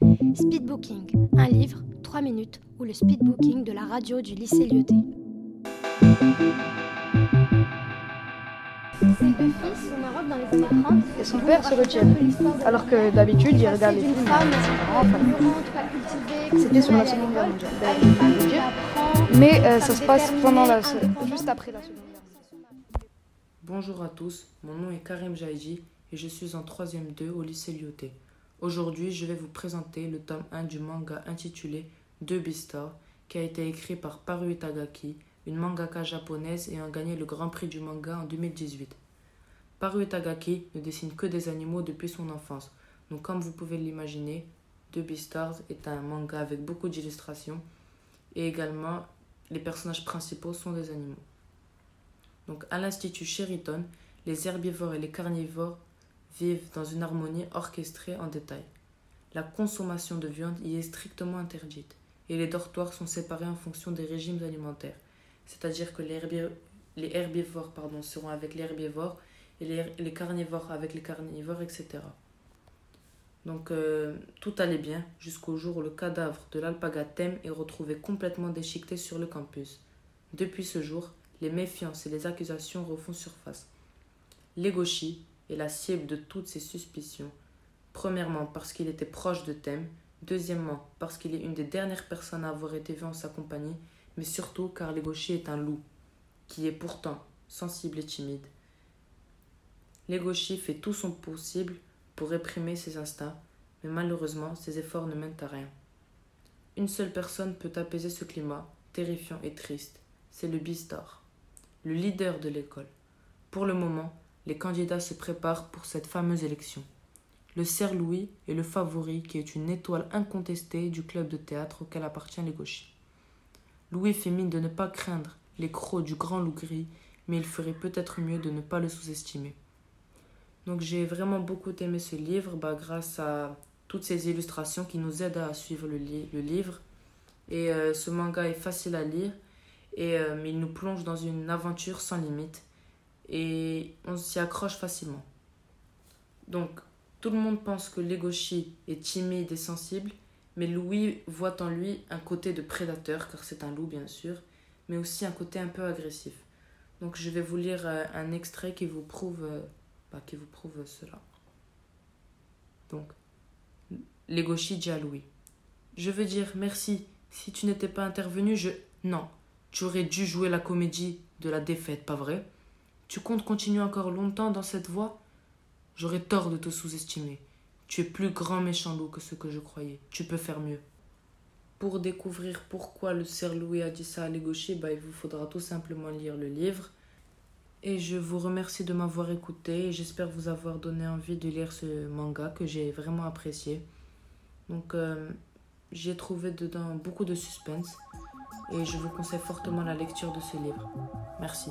Speedbooking, un livre, 3 minutes, ou le speedbooking de la radio du lycée Lyoté. Et son père se retient. Alors que d'habitude, il regarde les films. C'était sur la Seconde Guerre mondiale. Mais euh, ça se passe pendant la, juste après la Seconde Guerre mondiale. Bonjour à tous, mon nom est Karim Jaïji et je suis en 3ème 2 au lycée Lyoté. Aujourd'hui, je vais vous présenter le tome 1 du manga intitulé Deux Beastars, qui a été écrit par Paru Itagaki, une mangaka japonaise ayant gagné le Grand Prix du manga en 2018. Paru Itagaki ne dessine que des animaux depuis son enfance, donc comme vous pouvez l'imaginer, Deux Beastars est un manga avec beaucoup d'illustrations et également les personnages principaux sont des animaux. Donc à l'Institut Sheraton, les herbivores et les carnivores vivent dans une harmonie orchestrée en détail. La consommation de viande y est strictement interdite et les dortoirs sont séparés en fonction des régimes alimentaires, c'est-à-dire que les, herbivores pardon, seront avec les herbivores et les, carnivores avec les carnivores, etc. Donc euh, tout allait bien jusqu'au jour où le cadavre de l'alpaga est retrouvé complètement déchiqueté sur le campus. Depuis ce jour, les méfiances et les accusations refont surface. Legoshi, est la cible de toutes ces suspicions. Premièrement, parce qu'il était proche de Thème. Deuxièmement, parce qu'il est une des dernières personnes à avoir été vue en sa compagnie. Mais surtout car Legoshi est un loup, qui est pourtant sensible et timide. Legoshi fait tout son possible pour réprimer ses instincts, mais malheureusement, ses efforts ne mènent à rien. Une seule personne peut apaiser ce climat, terrifiant et triste. C'est le Bistar, le leader de l'école. Pour le moment, les candidats se préparent pour cette fameuse élection. Le Cerf Louis est le favori qui est une étoile incontestée du club de théâtre auquel appartient les gauchis. Louis fait mine de ne pas craindre les crocs du grand loup gris, mais il ferait peut-être mieux de ne pas le sous-estimer. Donc j'ai vraiment beaucoup aimé ce livre bah, grâce à toutes ces illustrations qui nous aident à suivre le, livre. Et euh, ce manga est facile à lire, et, euh, il nous plonge dans une aventure sans limite et on s'y accroche facilement. Donc, tout le monde pense que Legoshi est timide et sensible, mais Louis voit en lui un côté de prédateur, car c'est un loup bien sûr, mais aussi un côté un peu agressif. Donc je vais vous lire euh, un extrait qui vous prouve, euh, bah, qui vous prouve cela. Donc, Legoshi dit à Louis Je veux dire merci. Si tu n'étais pas intervenu, je. Non, tu aurais dû jouer la comédie de la défaite, pas vrai? Tu comptes continuer encore longtemps dans cette voie? J'aurais tort de te sous-estimer. Tu es plus grand méchant loup que ce que je croyais. Tu peux faire mieux. Pour découvrir pourquoi le cerf Louis a dit ça à Legoshi, bah, il vous faudra tout simplement lire le livre. Et je vous remercie de m'avoir écouté et j'espère vous avoir donné envie de lire ce manga que j'ai vraiment apprécié. Donc euh, j'ai trouvé dedans beaucoup de suspense et je vous conseille fortement la lecture de ce livre. Merci.